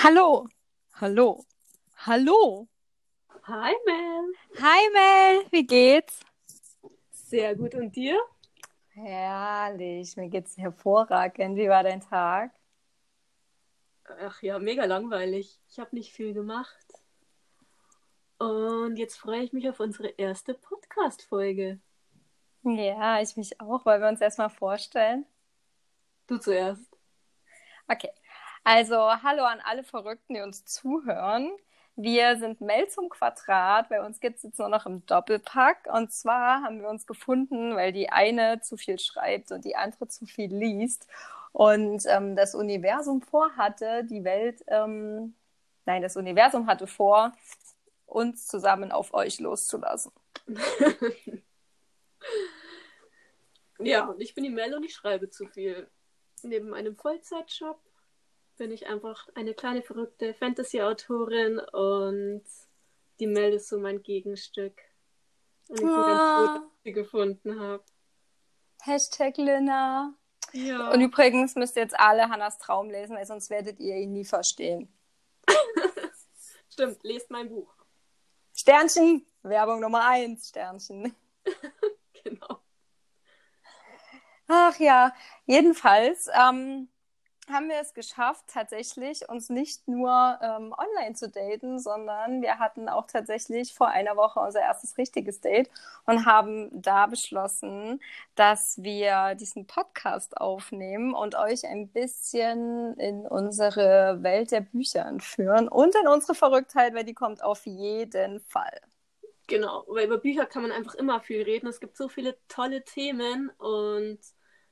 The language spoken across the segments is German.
Hallo. Hallo. Hallo. Hi Mel. Hi Mel, wie geht's? Sehr gut und dir? Herrlich, mir geht's hervorragend. Wie war dein Tag? Ach ja, mega langweilig. Ich habe nicht viel gemacht. Und jetzt freue ich mich auf unsere erste Podcast-Folge. Ja, ich mich auch. Wollen wir uns erstmal vorstellen? Du zuerst. Okay. Also, hallo an alle Verrückten, die uns zuhören. Wir sind Mel zum Quadrat. Bei uns gibt es jetzt nur noch im Doppelpack. Und zwar haben wir uns gefunden, weil die eine zu viel schreibt und die andere zu viel liest. Und ähm, das Universum vorhatte, die Welt, ähm, nein, das Universum hatte vor, uns zusammen auf euch loszulassen. ja, und ich bin die Mel und ich schreibe zu viel. Neben meinem Vollzeitjob bin ich einfach eine kleine verrückte Fantasy-Autorin und die Mel ist so mein Gegenstück. Und ich bin ganz froh, dass ich sie gefunden habe. Hashtag Lina. Ja. Und übrigens müsst ihr jetzt alle Hannas Traum lesen, weil sonst werdet ihr ihn nie verstehen. Stimmt, lest mein Buch. Sternchen, Werbung Nummer eins, Sternchen. genau. Ach ja, jedenfalls ähm, haben wir es geschafft, tatsächlich uns nicht nur ähm, online zu daten, sondern wir hatten auch tatsächlich vor einer Woche unser erstes richtiges Date und haben da beschlossen, dass wir diesen Podcast aufnehmen und euch ein bisschen in unsere Welt der Bücher entführen und in unsere Verrücktheit, weil die kommt auf jeden Fall. Genau, weil über Bücher kann man einfach immer viel reden. Es gibt so viele tolle Themen und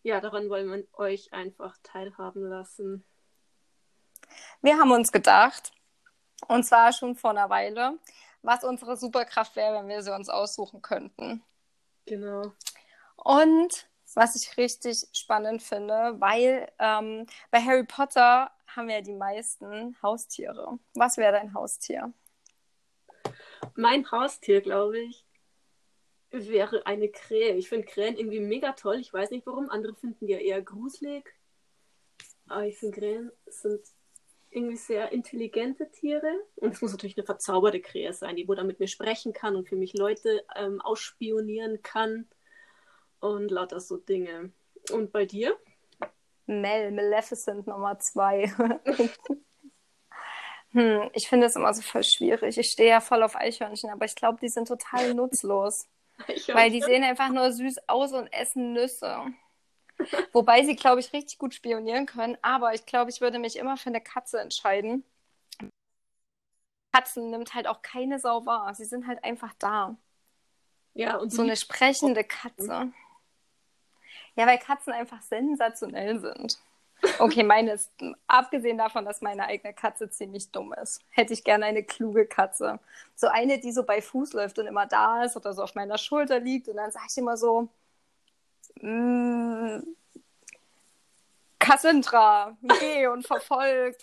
ja, daran wollen wir euch einfach teilhaben lassen. Wir haben uns gedacht, und zwar schon vor einer Weile, was unsere Superkraft wäre, wenn wir sie uns aussuchen könnten. Genau. Und was ich richtig spannend finde, weil ähm, bei Harry Potter haben wir ja die meisten Haustiere. Was wäre dein Haustier? Mein Haustier, glaube ich, wäre eine Krähe. Ich finde Krähen irgendwie mega toll. Ich weiß nicht warum. Andere finden die ja eher gruselig. Aber ich finde Krähen sind irgendwie sehr intelligente Tiere. Und es muss natürlich eine verzauberte Krähe sein, die wo dann mit mir sprechen kann und für mich Leute ähm, ausspionieren kann. Und lauter so Dinge. Und bei dir? Mel, Maleficent Nummer zwei. hm, ich finde es immer so voll schwierig. Ich stehe ja voll auf Eichhörnchen, aber ich glaube, die sind total nutzlos. Weil die sehen einfach nur süß aus und essen Nüsse. Wobei sie, glaube ich, richtig gut spionieren können. Aber ich glaube, ich würde mich immer für eine Katze entscheiden. Katzen nimmt halt auch keine Sau wahr. Sie sind halt einfach da. Ja, und so eine sprechende Katze. Ja, weil Katzen einfach sensationell sind. Okay, meine ist, abgesehen davon, dass meine eigene Katze ziemlich dumm ist, hätte ich gerne eine kluge Katze. So eine, die so bei Fuß läuft und immer da ist oder so auf meiner Schulter liegt und dann sage ich immer so, mm, Cassandra, geh und verfolg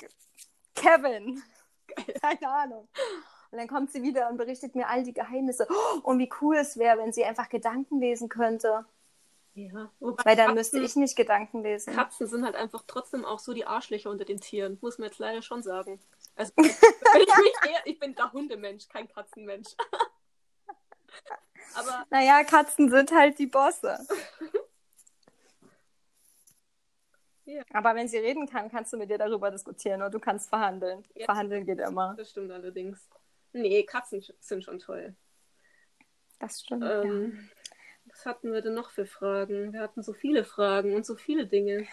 Kevin. Keine Ahnung. Und dann kommt sie wieder und berichtet mir all die Geheimnisse. und wie cool es wäre, wenn sie einfach Gedanken lesen könnte. Ja, weil dann Katzen, müsste ich nicht Gedanken lesen. Katzen sind halt einfach trotzdem auch so die Arschlöcher unter den Tieren, muss man jetzt leider schon sagen. Also, ich, eher, ich bin der Hundemensch, kein Katzenmensch. Aber. Naja, Katzen sind halt die Bosse. ja. Aber wenn sie reden kann, kannst du mit dir darüber diskutieren oder du kannst verhandeln. Ja, verhandeln geht immer. Das stimmt allerdings. Nee, Katzen sind schon toll. Das stimmt. Ähm, ja. Was hatten wir denn noch für Fragen? Wir hatten so viele Fragen und so viele Dinge.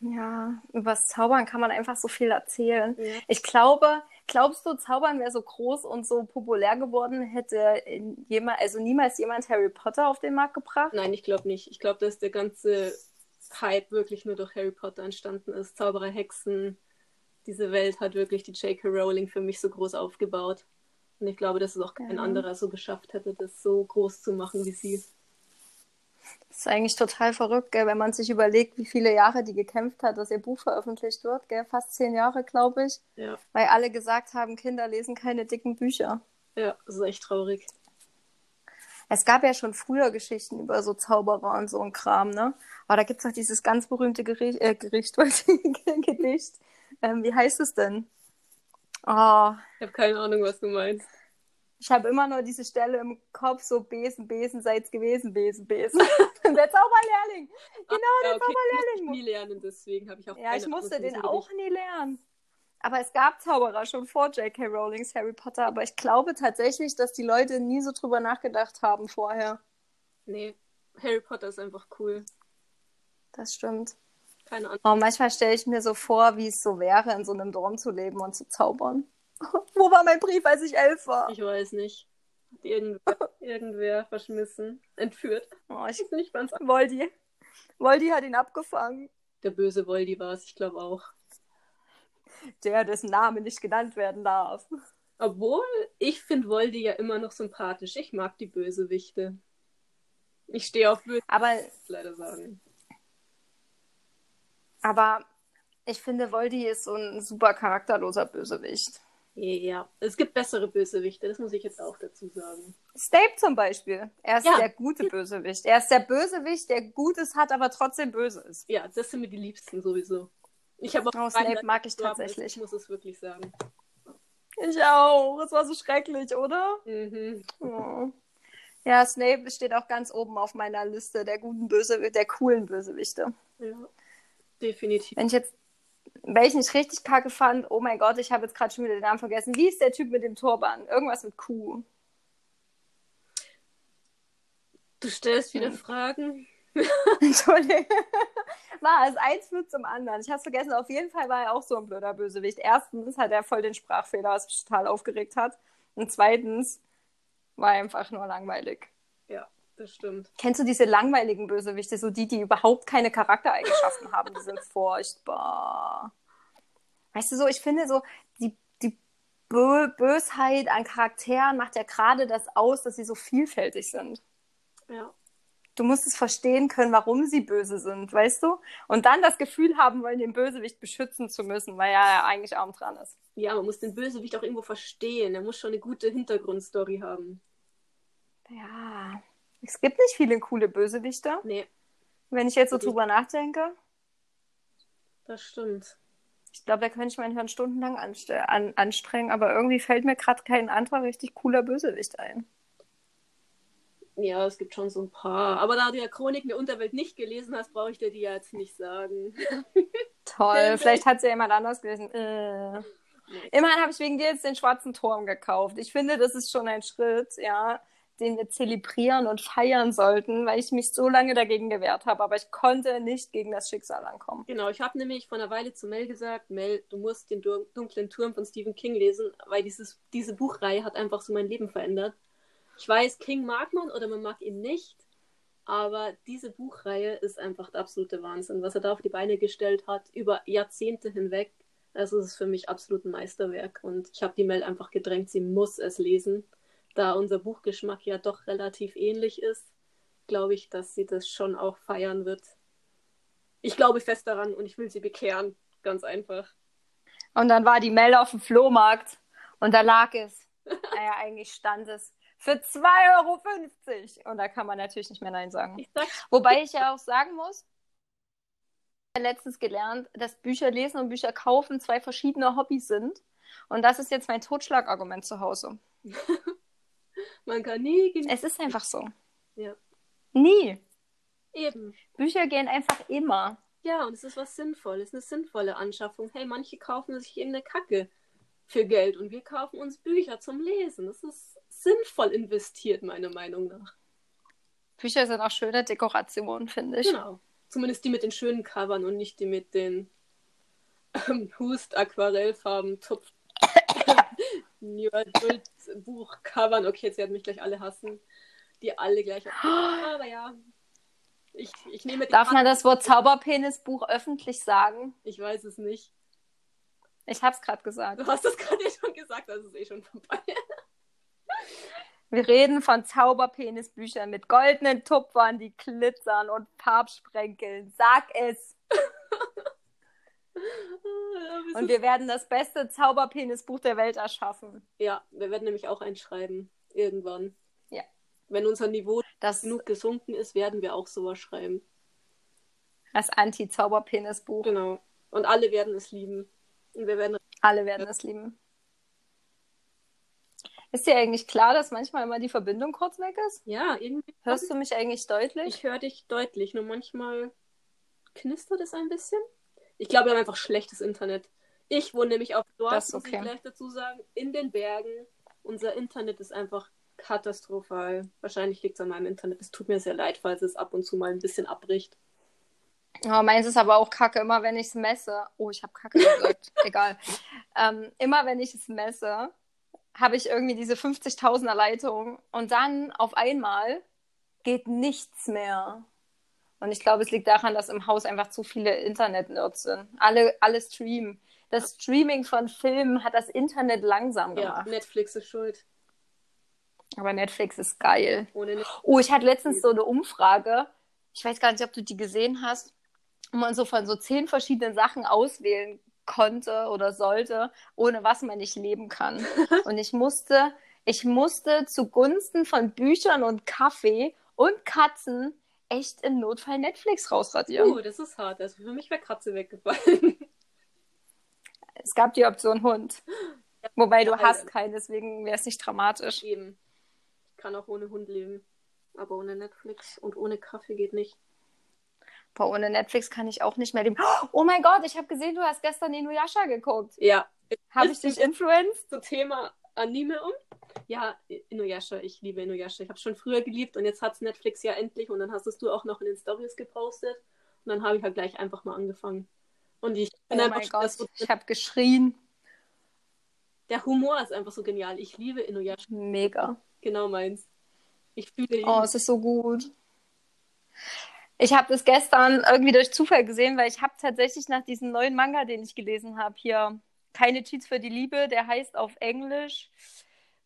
Ja, über das Zaubern kann man einfach so viel erzählen. Ja. Ich glaube, glaubst du, Zaubern wäre so groß und so populär geworden, hätte jemand, also niemals jemand Harry Potter auf den Markt gebracht? Nein, ich glaube nicht. Ich glaube, dass der ganze Hype wirklich nur durch Harry Potter entstanden ist. Zauberer, Hexen, diese Welt hat wirklich die J.K. Rowling für mich so groß aufgebaut. Und ich glaube, dass es auch kein ja. anderer so geschafft hätte, das so groß zu machen wie sie. Das ist eigentlich total verrückt, gell, wenn man sich überlegt, wie viele Jahre die gekämpft hat, dass ihr Buch veröffentlicht wird. Gell? Fast zehn Jahre, glaube ich. Ja. Weil alle gesagt haben, Kinder lesen keine dicken Bücher. Ja, das ist echt traurig. Es gab ja schon früher Geschichten über so Zauberer und so ein Kram, ne? Aber da gibt es doch dieses ganz berühmte Gericht, äh, Gericht, Gedicht. Ähm, wie heißt es denn? Oh, Ich habe keine Ahnung, was du meinst. Ich habe immer nur diese Stelle im Kopf, so Besen, Besen, seid's gewesen, Besen, Besen. der Zauberlehrling. Genau, Ja, der okay, musste ich Zauberlehrling. nie lernen, deswegen habe ich auch Ja, ich musste den auch nie lernen. Aber es gab Zauberer schon vor J.K. Rowlings Harry Potter. Aber ich glaube tatsächlich, dass die Leute nie so drüber nachgedacht haben vorher. Nee, Harry Potter ist einfach cool. Das stimmt. Keine Ahnung. Oh, manchmal stelle ich mir so vor, wie es so wäre, in so einem Dorm zu leben und zu zaubern. Wo war mein Brief, als ich elf war? Ich weiß nicht. Hat irgendwer, irgendwer verschmissen, entführt. Oh, ich, Ich nicht ganz. Voldy. Voldy hat ihn abgefangen. Der böse Voldy war es, ich glaube auch. Der, dessen Name nicht genannt werden darf. Obwohl, ich finde Voldy ja immer noch sympathisch. Ich mag die Bösewichte. Ich stehe auf Böse, Aber, leider sagen. aber ich finde, Voldy ist so ein super charakterloser Bösewicht. Ja, es gibt bessere Bösewichte, das muss ich jetzt auch dazu sagen. Snape zum Beispiel. Er ist Ja. der gute Bösewicht. Er ist der Bösewicht, der Gutes hat, aber trotzdem böse ist. Ja, das sind mir die Liebsten sowieso. Ich habe auch Oh, Snape mag ich gestorben tatsächlich. Ich muss es wirklich sagen. Ich auch. Es war so schrecklich, oder? Mhm. Oh. Ja, Snape steht auch ganz oben auf meiner Liste der guten Böse, der coolen Bösewichte. Ja, definitiv. Wenn ich jetzt, welchen ich richtig kacke fand, oh mein Gott, ich habe jetzt gerade schon wieder den Namen vergessen. Wie ist der Typ mit dem Turban? Irgendwas mit Q. Du stellst wieder Hm. Fragen. Entschuldigung. War es eins führt zum anderen. Ich habe vergessen, auf jeden Fall war er auch so ein blöder Bösewicht. Erstens hat er voll den Sprachfehler, was mich total aufgeregt hat. Und zweitens war er einfach nur langweilig. Das stimmt. Kennst du diese langweiligen Bösewichte, so die, die überhaupt keine Charaktereigenschaften haben? Die sind furchtbar. Weißt du so, ich finde so, die, die Bö Bösheit an Charakteren macht ja gerade das aus, dass sie so vielfältig sind. Ja. Du musst es verstehen können, warum sie böse sind, weißt du? Und dann das Gefühl haben wollen, den Bösewicht beschützen zu müssen, weil er ja eigentlich arm dran ist. Ja, man muss den Bösewicht auch irgendwo verstehen. Er muss schon eine gute Hintergrundstory haben. Ja, es gibt nicht viele coole Bösewichte. Nee, Wenn ich jetzt so drüber nachdenke, das stimmt. ich glaube, da könnte ich mein Hirn stundenlang an anstrengen, aber irgendwie fällt mir gerade kein anderer richtig cooler Bösewicht ein. Ja, es gibt schon so ein paar. Aber da du ja Chroniken der Unterwelt nicht gelesen hast, brauche ich dir die ja jetzt nicht sagen. Toll, vielleicht hat es ja jemand anders gelesen. Äh. Immerhin habe ich wegen dir jetzt den schwarzen Turm gekauft. Ich finde, das ist schon ein Schritt, ja, den wir zelebrieren und feiern sollten, weil ich mich so lange dagegen gewehrt habe, aber ich konnte nicht gegen das Schicksal ankommen. Genau, ich habe nämlich vor einer Weile zu Mel gesagt, Mel, du musst den dunklen Turm von Stephen King lesen, weil dieses, diese Buchreihe hat einfach so mein Leben verändert. Ich weiß, King mag man oder man mag ihn nicht, aber diese Buchreihe ist einfach der absolute Wahnsinn, was er da auf die Beine gestellt hat, über Jahrzehnte hinweg. Also es ist für mich absolut ein Meisterwerk und ich habe die Mel einfach gedrängt, sie muss es lesen. Da unser Buchgeschmack ja doch relativ ähnlich ist, glaube ich, dass sie das schon auch feiern wird. Ich glaube fest daran und ich will sie bekehren. Ganz einfach. Und dann war die Mel auf dem Flohmarkt und da lag es. Naja, eigentlich stand es für 2,50 Euro. Und da kann man natürlich nicht mehr Nein sagen. Ich Wobei ich ja auch sagen muss, ich habe letztens gelernt, dass Bücher lesen und Bücher kaufen zwei verschiedene Hobbys sind. Und das ist jetzt mein Totschlagargument zu Hause. man kann nie genießen. Es ist einfach so. Ja. Nie. Eben. Bücher gehen einfach immer. Ja, und es ist was Sinnvolles, eine sinnvolle Anschaffung. Hey, manche kaufen sich irgendeine Kacke für Geld und wir kaufen uns Bücher zum Lesen. Das ist sinnvoll investiert, meiner Meinung nach. Bücher sind auch schöne Dekorationen, finde ich. Genau. Zumindest die mit den schönen Covern und nicht die mit den ähm, Hust, Aquarellfarben, Tupf, New Adult Buchcovern. Okay, jetzt werden mich gleich alle hassen. Die alle gleich. Aber ja. Ich, ich nehme Darf man das Wort Zauberpenisbuch öffentlich sagen? Ich weiß es nicht. Ich hab's gerade gesagt. Du hast das gerade ja schon gesagt, das ist eh schon vorbei. Wir reden von Zauberpenisbüchern mit goldenen Tupfern, die glitzern und Farbsprenkeln. Sag es. Und wir werden das beste Zauberpenisbuch der Welt erschaffen. ja, wir werden nämlich auch einschreiben. Irgendwann. Ja. Wenn unser Niveau Das, genug gesunken ist, werden wir auch sowas schreiben. das Anti-Zauberpenisbuch. Genau. Und alle werden es lieben. Und wir werden Alle werden es lieben. Ist dir eigentlich klar, dass manchmal immer die Verbindung kurz weg ist? Ja, irgendwie. Hörst du mich eigentlich deutlich? Ich höre dich deutlich, nur manchmal knistert es ein bisschen. Ich glaube, wir haben einfach schlechtes Internet. Ich wohne nämlich auf Dorf, Das ist muss ich okay. gleich dazu sagen, in den Bergen. Unser Internet ist einfach katastrophal. Wahrscheinlich liegt es an meinem Internet. Es tut mir sehr leid, falls es ab und zu mal ein bisschen abbricht. Oh, meins ist aber auch kacke, immer wenn ich es messe. Oh, ich habe kacke gesagt. Egal. Ähm, immer wenn ich es messe, habe ich irgendwie diese 50.000er Leitung und dann auf einmal geht nichts mehr. Und ich glaube, es liegt daran, dass im Haus einfach zu viele Internet-Nerds sind. Alle, alle streamen. Das Streaming von Filmen hat das Internet langsam Ja, gemacht. Netflix ist schuld. Aber Netflix ist geil. Oh, ich hatte letztens so eine Umfrage. Ich weiß gar nicht, ob du die gesehen hast, wo man so von so zehn verschiedenen Sachen auswählen konnte oder sollte, ohne was man nicht leben kann. Und ich musste, ich musste zugunsten von Büchern und Kaffee und Katzen echt im Notfall Netflix rausradieren. Uh, das ist hart. Also für mich wäre Katze weggefallen. Es gab die Option Hund. Wobei du Ja, hast keinen, deswegen wäre es nicht dramatisch. Eben. Ich kann auch ohne Hund leben. Aber ohne Netflix und ohne Kaffee geht nicht. Boah, ohne Netflix kann ich auch nicht mehr leben. Oh mein Gott, ich habe gesehen, du hast gestern Inuyasha geguckt. Ja. Habe ich dich influenced? Zum Thema Anime um. Ja, Inuyasha. Ich liebe Inuyasha. Ich habe schon früher geliebt und jetzt hat's Netflix ja endlich und dann hast es du auch noch in den Stories gepostet. Und dann habe ich halt gleich einfach mal angefangen. Und ich Oh bin einfach mein Gott, das, ich habe geschrien. der Humor ist einfach so genial. Ich liebe Inuyasha. Mega. Genau meins. Ich fühle ihn. Oh, es ist so gut. Ich habe das gestern irgendwie durch Zufall gesehen, weil ich habe tatsächlich nach diesem neuen Manga, den ich gelesen habe, hier keine Cheats für die Liebe, der heißt auf Englisch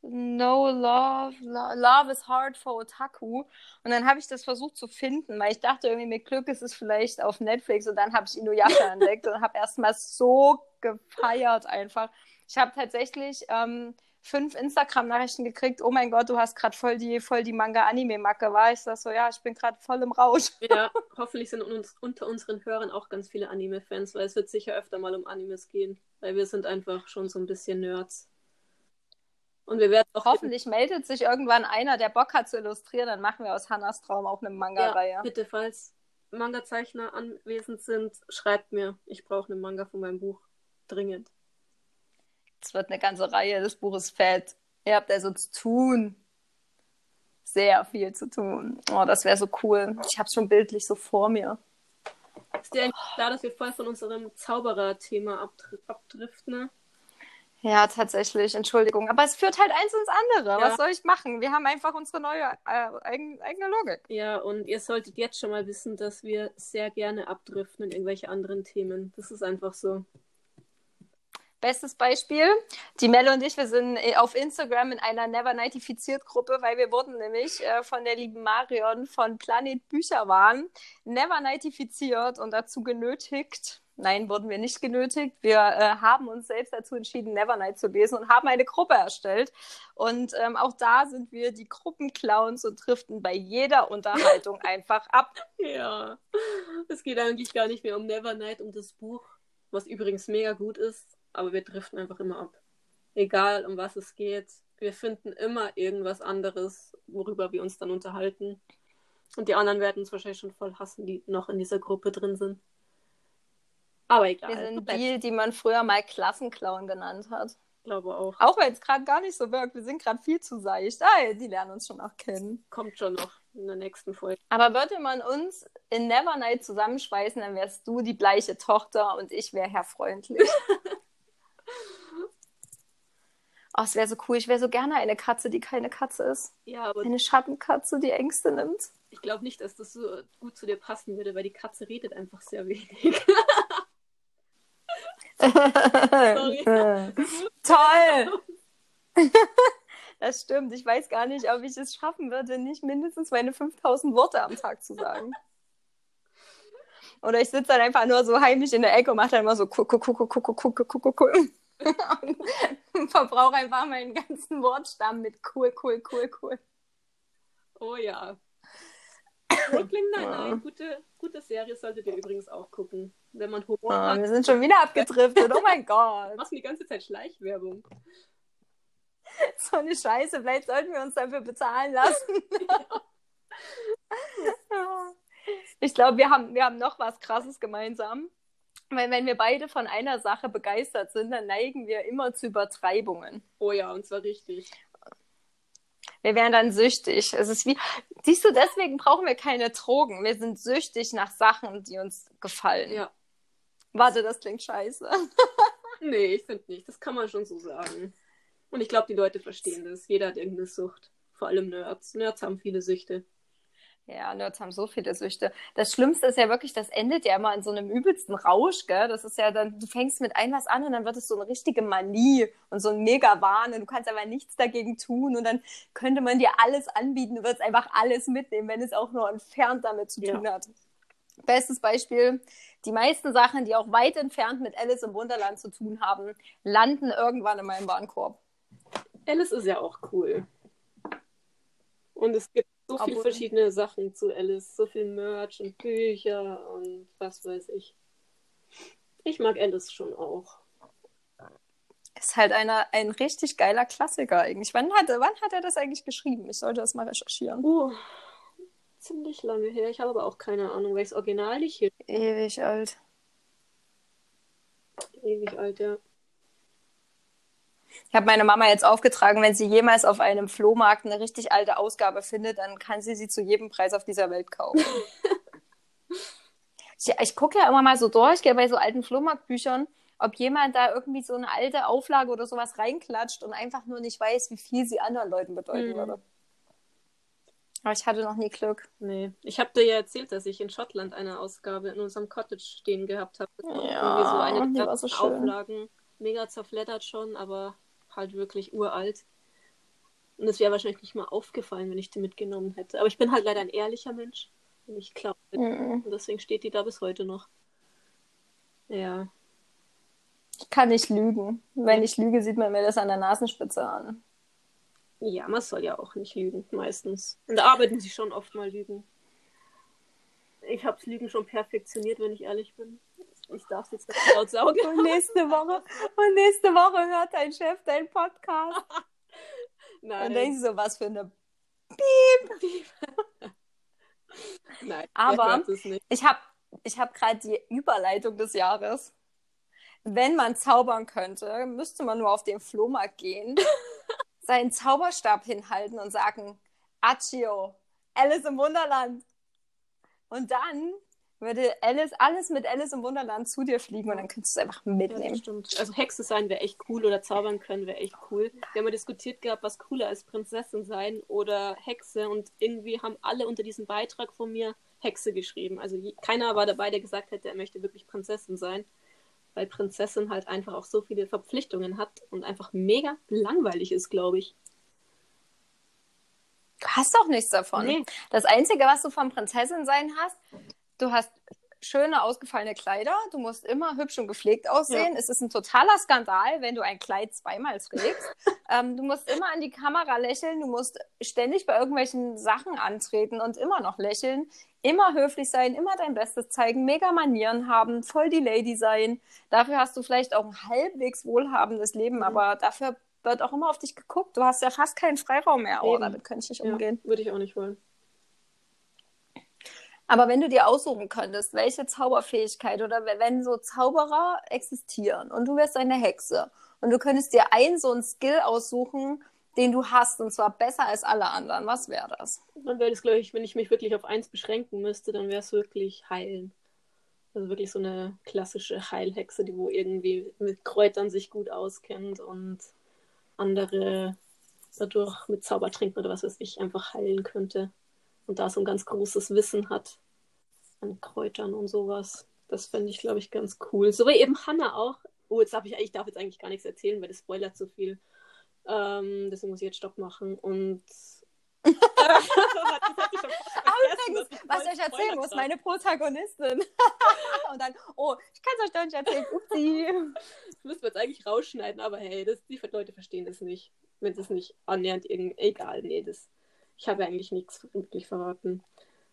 No Love, Lo- Love is Hard for Otaku. Und dann habe ich das versucht zu finden, weil ich dachte irgendwie mit Glück ist es vielleicht auf Netflix und dann habe ich Inuyasha entdeckt und habe erstmal so gefeiert einfach. Ich habe tatsächlich ähm, fünf Instagram-Nachrichten gekriegt, oh mein Gott, du hast gerade voll die, voll die Manga-Anime-Macke, war ich das so, ja, ich bin gerade voll im Rausch. Ja, hoffentlich sind uns, unter unseren Hörern auch ganz viele Anime-Fans, weil es wird sicher öfter mal um Animes gehen, weil wir sind einfach schon so ein bisschen Nerds. Und wir werden auch Hoffentlich meldet sich irgendwann einer, der Bock hat zu illustrieren, dann machen wir aus Hannas Traum auch eine Manga-Reihe. ja, bitte, falls Manga-Zeichner anwesend sind, schreibt mir. Ich brauche einen Manga von meinem Buch. Dringend. Es wird eine ganze Reihe, das Buch ist fett. Ihr habt also zu tun. Sehr viel zu tun. Oh, das wäre so cool. Ich habe schon bildlich so vor mir. Ist dir eigentlich klar, dass wir voll von unserem Zauberer-Thema abdri abdriften? Ne? Ja, tatsächlich, Entschuldigung. Aber es führt halt eins ins andere. Ja. Was soll ich machen? Wir haben einfach unsere neue äh, eigen, eigene Logik. Ja, und ihr solltet jetzt schon mal wissen, dass wir sehr gerne abdriften in irgendwelche anderen Themen. Das ist einfach so. Bestes Beispiel, die Melle und ich, wir sind äh, auf Instagram in einer Never Nightifiziert Gruppe, weil wir wurden nämlich äh, von der lieben Marion von Planet Bücherwahn Never Nightifiziert und dazu genötigt. Nein, wurden wir nicht genötigt. Wir äh, haben uns selbst dazu entschieden, Nevernight zu lesen und haben eine Gruppe erstellt. Und ähm, auch da sind wir die Gruppenclowns und driften bei jeder Unterhaltung einfach ab. Ja, es geht eigentlich gar nicht mehr um Nevernight, um das Buch, was übrigens mega gut ist, aber wir driften einfach immer ab. Egal, um was es geht. Wir finden immer irgendwas anderes, worüber wir uns dann unterhalten. Und die anderen werden uns wahrscheinlich schon voll hassen, die noch in dieser Gruppe drin sind. Aber egal. Wir sind die, die man früher mal Klassenclown genannt hat. glaube auch. Auch weil es gerade gar nicht so wirkt. Wir sind gerade viel zu seicht. Ah, die lernen uns schon auch kennen. Kommt schon noch in der nächsten Folge. Aber würde man uns in Nevernight zusammenschweißen, dann wärst du die bleiche Tochter und ich wäre Herr Freundlich. Oh, es wäre so cool. Ich wäre so gerne eine Katze, die keine Katze ist. Ja, aber Eine Schattenkatze, die Ängste nimmt. ich glaube nicht, dass das so gut zu dir passen würde, weil die Katze redet einfach sehr wenig. Toll! Das stimmt. Ich weiß gar nicht, ob ich es schaffen würde, nicht mindestens meine 5000 Worte am Tag zu sagen. Oder ich sitze dann einfach nur so heimlich in der Ecke und mache dann immer so guck, guck, guck, guck, guck, guck, guck, guck, guck. Und verbrauche einfach meinen ganzen Wortstamm mit cool, cool, cool, cool. Oh ja. Brooklyn Nine-Nine, gute, gute Serie solltet ihr übrigens auch gucken. Wenn man Humor Oh, hat, wir sind schon wieder abgedriftet. Oh mein Gott. machst du die ganze Zeit Schleichwerbung. so eine Scheiße. Vielleicht sollten wir uns dafür bezahlen lassen. ich glaube, wir haben, wir haben noch was Krasses gemeinsam. Weil wenn wir beide von einer Sache begeistert sind, dann neigen wir immer zu Übertreibungen. Oh ja, und zwar richtig. Wir wären dann süchtig. Es ist wie, siehst du, deswegen brauchen wir keine Drogen. Wir sind süchtig nach Sachen, die uns gefallen. Ja. Warte, das klingt scheiße. Nee, ich finde nicht. Das kann man schon so sagen. Und ich glaube, die Leute verstehen das. Jeder hat irgendeine Sucht. Vor allem Nerds. Nerds haben viele Süchte. Ja, Nerds haben so viele Süchte. Das Schlimmste ist ja wirklich, das endet ja immer in so einem übelsten Rausch, gell? Das ist ja dann, du fängst mit ein was an und dann wird es so eine richtige Manie und so ein Mega-Wahn und du kannst aber nichts dagegen tun und dann könnte man dir alles anbieten, du würdest einfach alles mitnehmen, wenn es auch nur entfernt damit zu tun Ja. hat. Bestes Beispiel, die meisten Sachen, die auch weit entfernt mit Alice im Wunderland zu tun haben, landen irgendwann in meinem Warenkorb. Alice ist ja auch cool. Und es gibt so viele Obwohl- verschiedene Sachen zu Alice. So viel Merch und Bücher und was weiß ich. Ich mag Alice schon auch. Ist halt einer, ein richtig geiler Klassiker eigentlich. Wann hat, wann hat er das eigentlich geschrieben? Ich sollte das mal recherchieren. Oh, ziemlich lange her. Ich habe aber auch keine Ahnung, welches Original nicht hier. Ewig alt. Ewig alt, ja. Ich habe meine Mama jetzt aufgetragen, wenn sie jemals auf einem Flohmarkt eine richtig alte Ausgabe findet, dann kann sie sie zu jedem Preis auf dieser Welt kaufen. ich ich gucke ja immer mal so durch, gehe bei so alten Flohmarktbüchern, ob jemand da irgendwie so eine alte Auflage oder sowas reinklatscht und einfach nur nicht weiß, wie viel sie anderen Leuten bedeuten Mhm. würde. Aber ich hatte noch nie Glück. Nee. Ich habe dir ja erzählt, dass ich in Schottland eine Ausgabe in unserem Cottage stehen gehabt habe. Ja, irgendwie so eine die war so schön. Auflagen. Mega zerfleddert schon, aber halt wirklich uralt. Und es wäre wahrscheinlich nicht mal aufgefallen, wenn ich die mitgenommen hätte. Aber ich bin halt leider ein ehrlicher Mensch. Und ich glaube. Mhm. Und deswegen steht die da bis heute noch. Ja. Ich kann nicht lügen. Wenn ich lüge, sieht man mir das an der Nasenspitze an. Ja, man soll ja auch nicht lügen, meistens. Und da arbeiten sie schon oft mal lügen. Ich hab's Lügen schon perfektioniert, wenn ich ehrlich bin. Ich darf es jetzt nicht laut saugen. Und nächste Woche, und nächste Woche hört dein Chef deinen Podcast. Nein. Und denkst du so, was für eine. Nein, Aber- der hört es nicht. Ich habe ich hab gerade die Überleitung des Jahres. Wenn man zaubern könnte, müsste man nur auf den Flohmarkt gehen, seinen Zauberstab hinhalten und sagen: Accio, Alice im Wunderland. Und dann würde Alice, alles mit Alice im Wunderland zu dir fliegen und dann könntest du es einfach Ja, mitnehmen. stimmt. Also Hexe sein wäre echt cool oder zaubern können wäre echt cool. Wir haben ja diskutiert gehabt, was cooler ist, Prinzessin sein oder Hexe und irgendwie haben alle unter diesem Beitrag von mir Hexe geschrieben. Also je, keiner war dabei, der gesagt hätte, er möchte wirklich Prinzessin sein, weil Prinzessin halt einfach auch so viele Verpflichtungen hat und einfach mega langweilig ist, glaube ich. Du hast auch nichts davon. Nee. Das Einzige, was du vom Prinzessin sein hast, du hast schöne, ausgefallene Kleider, du musst immer hübsch und gepflegt aussehen. Es ist ein totaler Skandal, wenn du ein Kleid zweimal trägst. ähm, du musst immer an die Kamera lächeln, du musst ständig bei irgendwelchen Sachen antreten und immer noch lächeln, immer höflich sein, immer dein Bestes zeigen, mega Manieren haben, voll die Lady sein. Dafür hast du vielleicht auch ein halbwegs wohlhabendes Leben, Mhm. aber dafür wird auch immer auf dich geguckt. Du hast ja fast keinen Freiraum mehr. Oh, Eben. damit könnte ich nicht Ja, umgehen. würde ich auch nicht wollen. Aber wenn du dir aussuchen könntest, welche Zauberfähigkeit oder wenn so Zauberer existieren und du wärst eine Hexe und du könntest dir einen so einen Skill aussuchen, den du hast und zwar besser als alle anderen, was wäre das? Dann wäre das, glaube ich, wenn ich mich wirklich auf eins beschränken müsste, dann wäre es wirklich heilen. Also wirklich so eine klassische Heilhexe, die wo irgendwie mit Kräutern sich gut auskennt und andere dadurch mit Zaubertränken oder was weiß ich einfach heilen könnte. Und da so ein ganz großes Wissen hat an Kräutern und sowas. Das fände ich, glaube ich, ganz cool. So wie eben Hannah auch. Oh, jetzt darf ich, ich darf jetzt eigentlich gar nichts erzählen, weil das spoilert zu viel. Ähm, deswegen muss ich jetzt Stopp machen. Und. Übrigens, was ich euch erzählen muss, meine Protagonistin. und dann, oh, ich kann es euch doch nicht erzählen. Upsi. Das müssen wir jetzt eigentlich rausschneiden, aber hey, das, die Leute verstehen das nicht. Wenn es nicht annähernd irgend. Egal, nee, das. Ich habe eigentlich nichts wirklich verraten.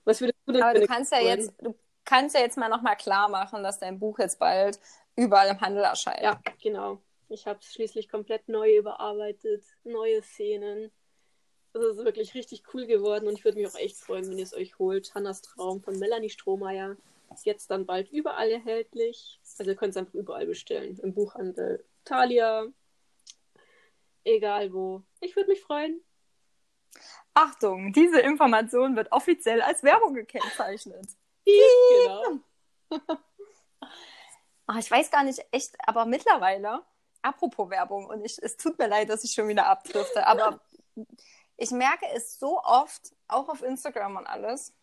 Was würdest du denn Aber du kannst ja jetzt, du kannst ja jetzt mal nochmal klar machen, dass dein Buch jetzt bald überall im Handel erscheint. Ja, genau. Ich habe es schließlich komplett neu überarbeitet, neue Szenen. Das ist wirklich richtig cool geworden und ich würde mich auch echt freuen, wenn ihr es euch holt. Hannas Traum von Melanie Strohmeier. Ist jetzt dann bald überall erhältlich. Also ihr könnt es einfach überall bestellen. Im Buchhandel. Thalia. Egal wo. Ich würde mich freuen. Achtung, diese Information wird offiziell als Werbung gekennzeichnet. genau. Ach, ich weiß gar nicht echt, aber mittlerweile, apropos Werbung, und ich, es tut mir leid, dass ich schon wieder abdrifte, aber ich merke es so oft, auch auf Instagram und alles,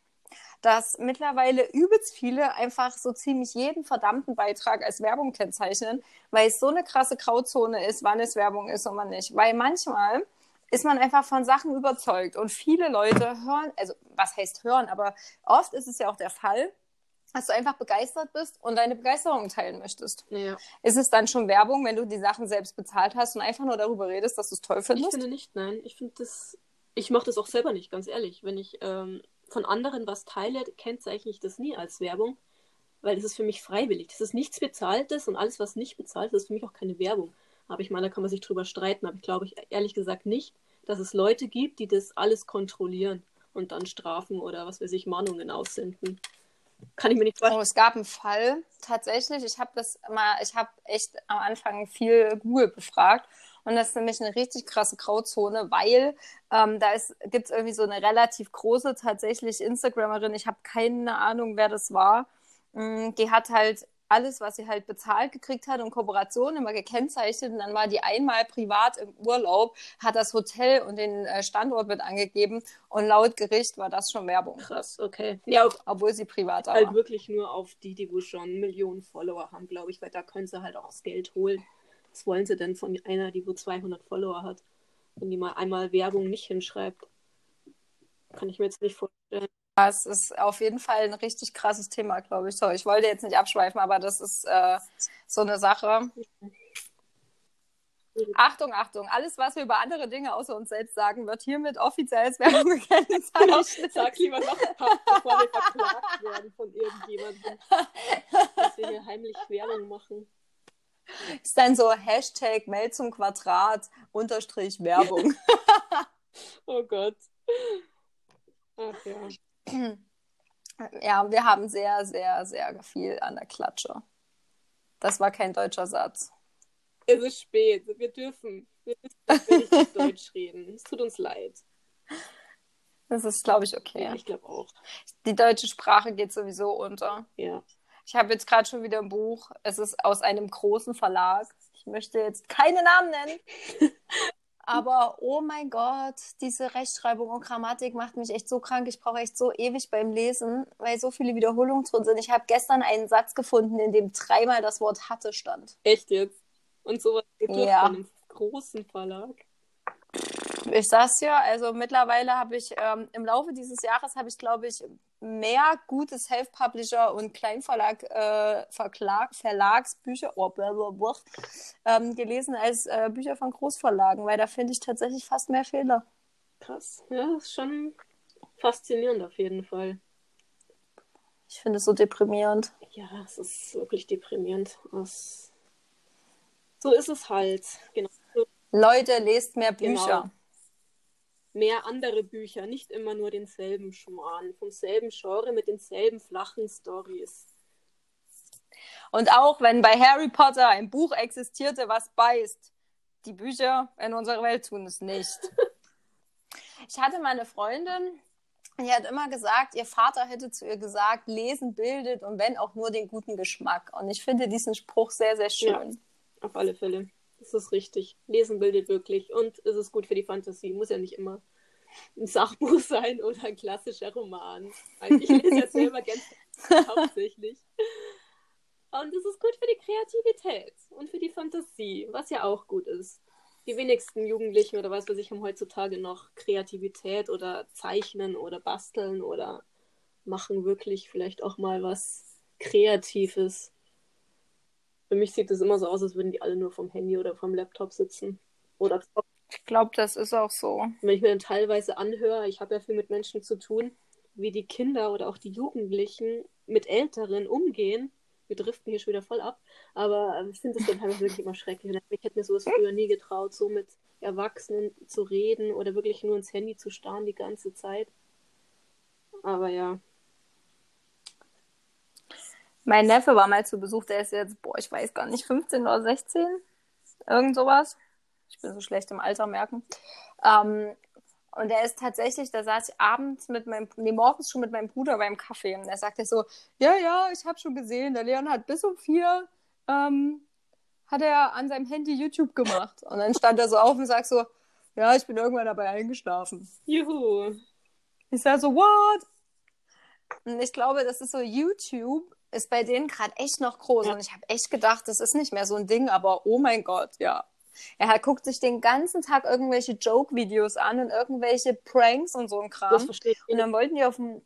dass mittlerweile übelst viele einfach so ziemlich jeden verdammten Beitrag als Werbung kennzeichnen, weil es so eine krasse Grauzone ist, wann es Werbung ist und wann nicht. Weil manchmal ist man einfach von Sachen überzeugt und viele Leute hören, also was heißt hören, aber oft ist es ja auch der Fall, dass du einfach begeistert bist und deine Begeisterung teilen möchtest. Ja. Ist es dann schon Werbung, wenn du die Sachen selbst bezahlt hast und einfach nur darüber redest, dass du es toll findest? Ich finde nicht, nein. Ich finde das, ich mache das auch selber nicht, ganz ehrlich. Wenn ich ähm, von anderen was teile, kennzeichne ich das nie als Werbung, weil das ist für mich freiwillig. Das ist nichts Bezahltes und alles, was nicht bezahlt ist, ist für mich auch keine Werbung. Aber ich meine, da kann man sich drüber streiten, aber ich glaube ich ehrlich gesagt nicht, dass es Leute gibt, die das alles kontrollieren und dann Strafen oder was weiß ich, Mahnungen aussenden. Kann ich mir nicht vorstellen. Oh, es gab einen Fall tatsächlich. Ich habe das mal, ich habe echt am Anfang viel Google befragt. Und das ist nämlich eine richtig krasse Grauzone, weil ähm, da gibt es irgendwie so eine relativ große tatsächlich Instagramerin. Ich habe keine Ahnung, wer das war. Mm, die hat halt alles, was sie halt bezahlt gekriegt hat und Kooperation immer gekennzeichnet. Und dann war die einmal privat im Urlaub, hat das Hotel und den äh, Standort mit angegeben. Und laut Gericht war das schon Werbung. Krass, okay. Ja, obwohl sie privat halt war. wirklich nur auf die, die wo schon Millionen Follower haben, glaube ich, weil da können sie halt auch das Geld holen. Was wollen sie denn von einer, die wo 200 Follower hat, wenn die mal einmal Werbung nicht hinschreibt? Kann ich mir jetzt nicht vorstellen. Es ist auf jeden Fall ein richtig krasses Thema, glaube ich. Sorry, ich wollte jetzt nicht abschweifen, aber das ist äh, so eine Sache. Achtung, Achtung, alles, was wir über andere Dinge außer uns selbst sagen, wird hiermit offiziell als Werbung gekennzeichnet. Sag lieber noch ein paar, bevor wir verklagt werden von irgendjemandem, dass wir hier heimlich Werbung machen. Ist dann so Hashtag Mail zum Quadrat unterstrich Werbung. oh Gott. Ach ja. Ja, wir haben sehr, sehr, sehr viel an der Klatsche. Das war kein deutscher Satz. Es ist spät. Wir dürfen. Wir müssen nicht Deutsch reden. Es tut uns leid. Das ist, glaube ich, okay. Ja, ich glaube auch. Die deutsche Sprache geht sowieso unter. Ja. Ich habe jetzt gerade schon wieder ein Buch. Es ist aus einem großen Verlag. Ich möchte jetzt keine Namen nennen. Aber oh mein Gott, diese Rechtschreibung und Grammatik macht mich echt so krank. Ich brauche echt so ewig beim Lesen, weil so viele Wiederholungen drin sind. Ich habe gestern einen Satz gefunden, in dem dreimal das Wort hatte stand. Echt jetzt? Und sowas geht ja. von einem großen Verlag. Ich sag's ja, also mittlerweile habe ich ähm, im Laufe dieses Jahres habe ich, glaube ich, mehr gute Self-Publisher und Kleinverlag äh, Verklag, Verlagsbücher oh, blablabla, ähm, gelesen als äh, Bücher von Großverlagen, weil da finde ich tatsächlich fast mehr Fehler. Krass. Ja, ist schon faszinierend auf jeden Fall. Ich finde es so deprimierend. Ja, es ist wirklich deprimierend. Es... So ist es halt. Genau. Leute, lest mehr Bücher. Genau mehr andere Bücher, nicht immer nur denselben Schmarrn, vom selben Genre mit denselben flachen Stories. Und auch wenn bei Harry Potter ein Buch existierte, was beißt, die Bücher in unserer Welt tun es nicht. ich hatte meine Freundin, die hat immer gesagt, ihr Vater hätte zu ihr gesagt, Lesen bildet und wenn auch nur den guten Geschmack. Und ich finde diesen Spruch sehr, sehr schön. Ja, auf alle Fälle. Das ist richtig. Lesen bildet wirklich. Und es ist gut für die Fantasie. Muss ja nicht immer ein Sachbuch sein oder ein klassischer Roman. Also ich lese ja selber ganz hauptsächlich. Und es ist gut für die Kreativität und für die Fantasie, was ja auch gut ist. Die wenigsten Jugendlichen oder was weiß ich haben heutzutage noch Kreativität oder Zeichnen oder Basteln oder machen wirklich vielleicht auch mal was Kreatives. Für mich sieht es immer so aus, als würden die alle nur vom Handy oder vom Laptop sitzen. Oder Ich glaube, das ist auch so. Wenn ich mir dann teilweise anhöre, ich habe ja viel mit Menschen zu tun, wie die Kinder oder auch die Jugendlichen mit Älteren umgehen, wir driften hier schon wieder voll ab. Aber ich finde das dann halt wirklich immer schrecklich. Ich hätte mir sowas früher nie getraut, so mit Erwachsenen zu reden oder wirklich nur ins Handy zu starren die ganze Zeit. Aber ja. Mein Neffe war mal zu Besuch, der ist jetzt, boah, ich weiß gar nicht, 15 oder 16? Irgend sowas. Ich bin so schlecht im Alter merken. Ähm, und er ist tatsächlich, da saß ich abends mit meinem, nee, morgens schon mit meinem Bruder beim Kaffee und er sagte so, ja, ja, ich habe schon gesehen, der Leon hat bis um vier, ähm, hat er an seinem Handy YouTube gemacht. Und dann stand er so auf und sagt so, ja, ich bin irgendwann dabei eingeschlafen. Juhu. Ich sag so, what? Und ich glaube, das ist so, YouTube ist bei denen gerade echt noch groß. Ja. Und ich habe echt gedacht, das ist nicht mehr so ein Ding, aber oh mein Gott, ja. Er hat, guckt sich den ganzen Tag irgendwelche Joke-Videos an und irgendwelche Pranks und so ein Kram. Das verstehe ich. Und dann wollten die auf dem.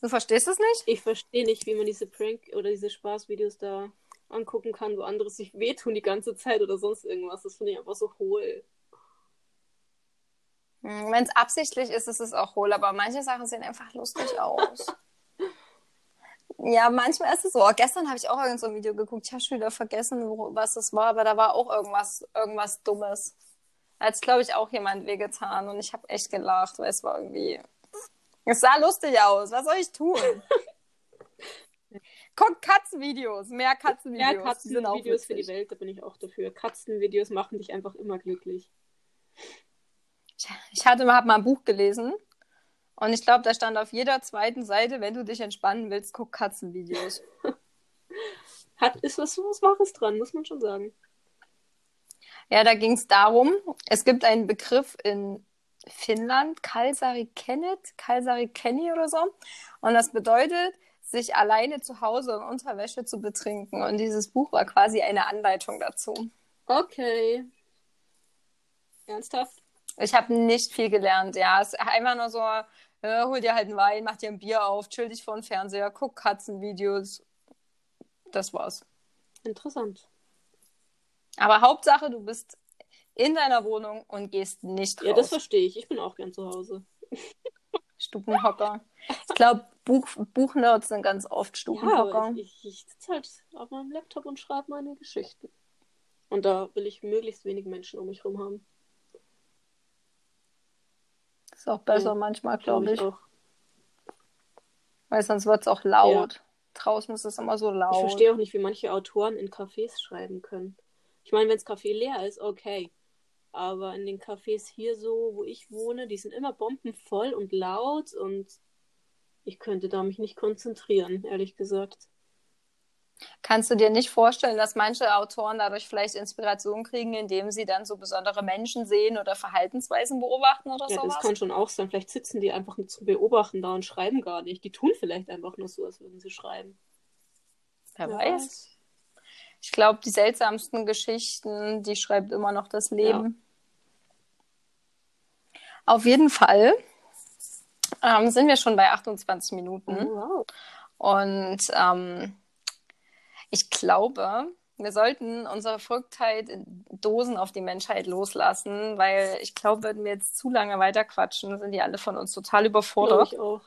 Du verstehst das nicht? Ich verstehe nicht, wie man diese Prank- oder diese Spaßvideos da angucken kann, wo andere sich wehtun die ganze Zeit oder sonst irgendwas. Das finde ich einfach so hohl. Hm, Wenn es absichtlich ist, ist es auch hohl, aber manche Sachen sehen einfach lustig aus. Ja, manchmal ist es so. Gestern habe ich auch irgend so ein Video geguckt. Ich habe schon wieder vergessen, wo, was das war, aber da war auch irgendwas, irgendwas Dummes. Da hat, glaube ich, auch jemand wehgetan und ich habe echt gelacht, weil es war irgendwie. Es sah lustig aus. Was soll ich tun? Guck Katzenvideos, mehr Katzenvideos. Mehr Katzenvideos für die Welt, da bin ich auch dafür. Katzenvideos machen dich einfach immer glücklich. Ich hatte mal, mal ein Buch gelesen und ich glaube, da stand auf jeder zweiten Seite, wenn du dich entspannen willst, guck Katzenvideos. Hat, ist was, was Wahres dran, muss man schon sagen. Ja, da ging es darum, es gibt einen Begriff in Finnland, Kalsari Kennet, Kalsari Kenny oder so. Und das bedeutet, sich alleine zu Hause in Unterwäsche zu betrinken. Und dieses Buch war quasi eine Anleitung dazu. Okay. Ernsthaft? Ich habe nicht viel gelernt, ja. Es ist einfach nur so, äh, hol dir halt einen Wein, mach dir ein Bier auf, chill dich vor den Fernseher, guck Katzenvideos. Das war's. Interessant. Aber Hauptsache, du bist in deiner Wohnung und gehst nicht raus. Ja, das verstehe ich. Ich bin auch gern zu Hause. Stubenhocker. Ich glaube, Buch, Buchnerds sind ganz oft Stubenhocker. Ja, ich, ich, ich sitze halt auf meinem Laptop und schreibe meine Geschichten. Und da will ich möglichst wenig Menschen um mich herum haben. Ist auch besser ja, manchmal, glaube ich. Ich. Weil sonst wird es auch laut. Ja. Draußen ist es immer so laut. Ich verstehe auch nicht, wie manche Autoren in Cafés schreiben können. Ich meine, wenn das Café leer ist, okay. Aber in den Cafés hier so, wo ich wohne, die sind immer bombenvoll und laut und ich könnte da mich nicht konzentrieren, ehrlich gesagt. Kannst du dir nicht vorstellen, dass manche Autoren dadurch vielleicht Inspiration kriegen, indem sie dann so besondere Menschen sehen oder Verhaltensweisen beobachten oder ja, sowas? Das kann schon auch sein. Vielleicht sitzen die einfach nur zu beobachten da und schreiben gar nicht. Die tun vielleicht einfach nur so, als würden sie schreiben. Wer ja. weiß. Ich glaube, die seltsamsten Geschichten, die schreibt immer noch das Leben. Ja. Auf jeden Fall ähm, sind wir schon bei 28 Minuten. Oh, wow. Und ähm, ich glaube, wir sollten unsere Verrücktheit in Dosen auf die Menschheit loslassen, weil ich glaube, würden wir jetzt zu lange weiterquatschen, sind die alle von uns total überfordert. Ich auch.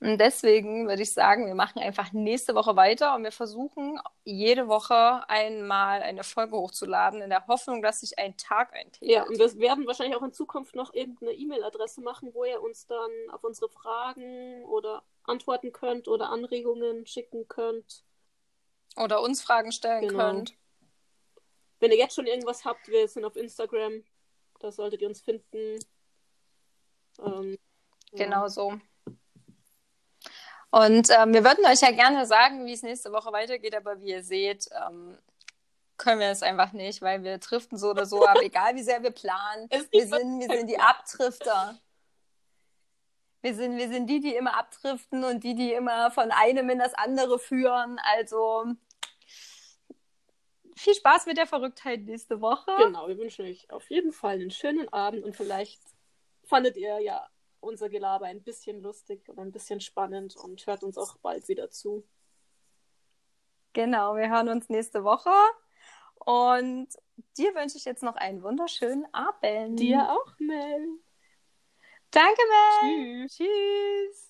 Und deswegen würde ich sagen, wir machen einfach nächste Woche weiter und wir versuchen jede Woche einmal eine Folge hochzuladen, in der Hoffnung, dass sich ein Tag eintägt. Ja, und wir werden wahrscheinlich auch in Zukunft noch irgendeine E-Mail-Adresse machen, wo ihr uns dann auf unsere Fragen oder antworten könnt oder Anregungen schicken könnt. Oder uns Fragen stellen genau. könnt. Wenn ihr jetzt schon irgendwas habt, wir sind auf Instagram. Da solltet ihr uns finden. Ähm, genau ja. so. Und ähm, wir würden euch ja gerne sagen, wie es nächste Woche weitergeht, aber wie ihr seht, ähm, können wir es einfach nicht, weil wir driften so oder so ab, egal wie sehr wir planen. Wir sind, wir sind die Abdrifter. Wir sind, wir sind die, die immer abdriften und die, die immer von einem in das andere führen. Also viel Spaß mit der Verrücktheit nächste Woche. Genau, wir wünschen euch auf jeden Fall einen schönen Abend und vielleicht fandet ihr ja unser Gelaber ein bisschen lustig und ein bisschen spannend und hört uns auch bald wieder zu. Genau, wir hören uns nächste Woche. Und dir wünsche ich jetzt noch einen wunderschönen Abend. Dir auch, Mel. Danke, Mel. Tschüss. Tschüss.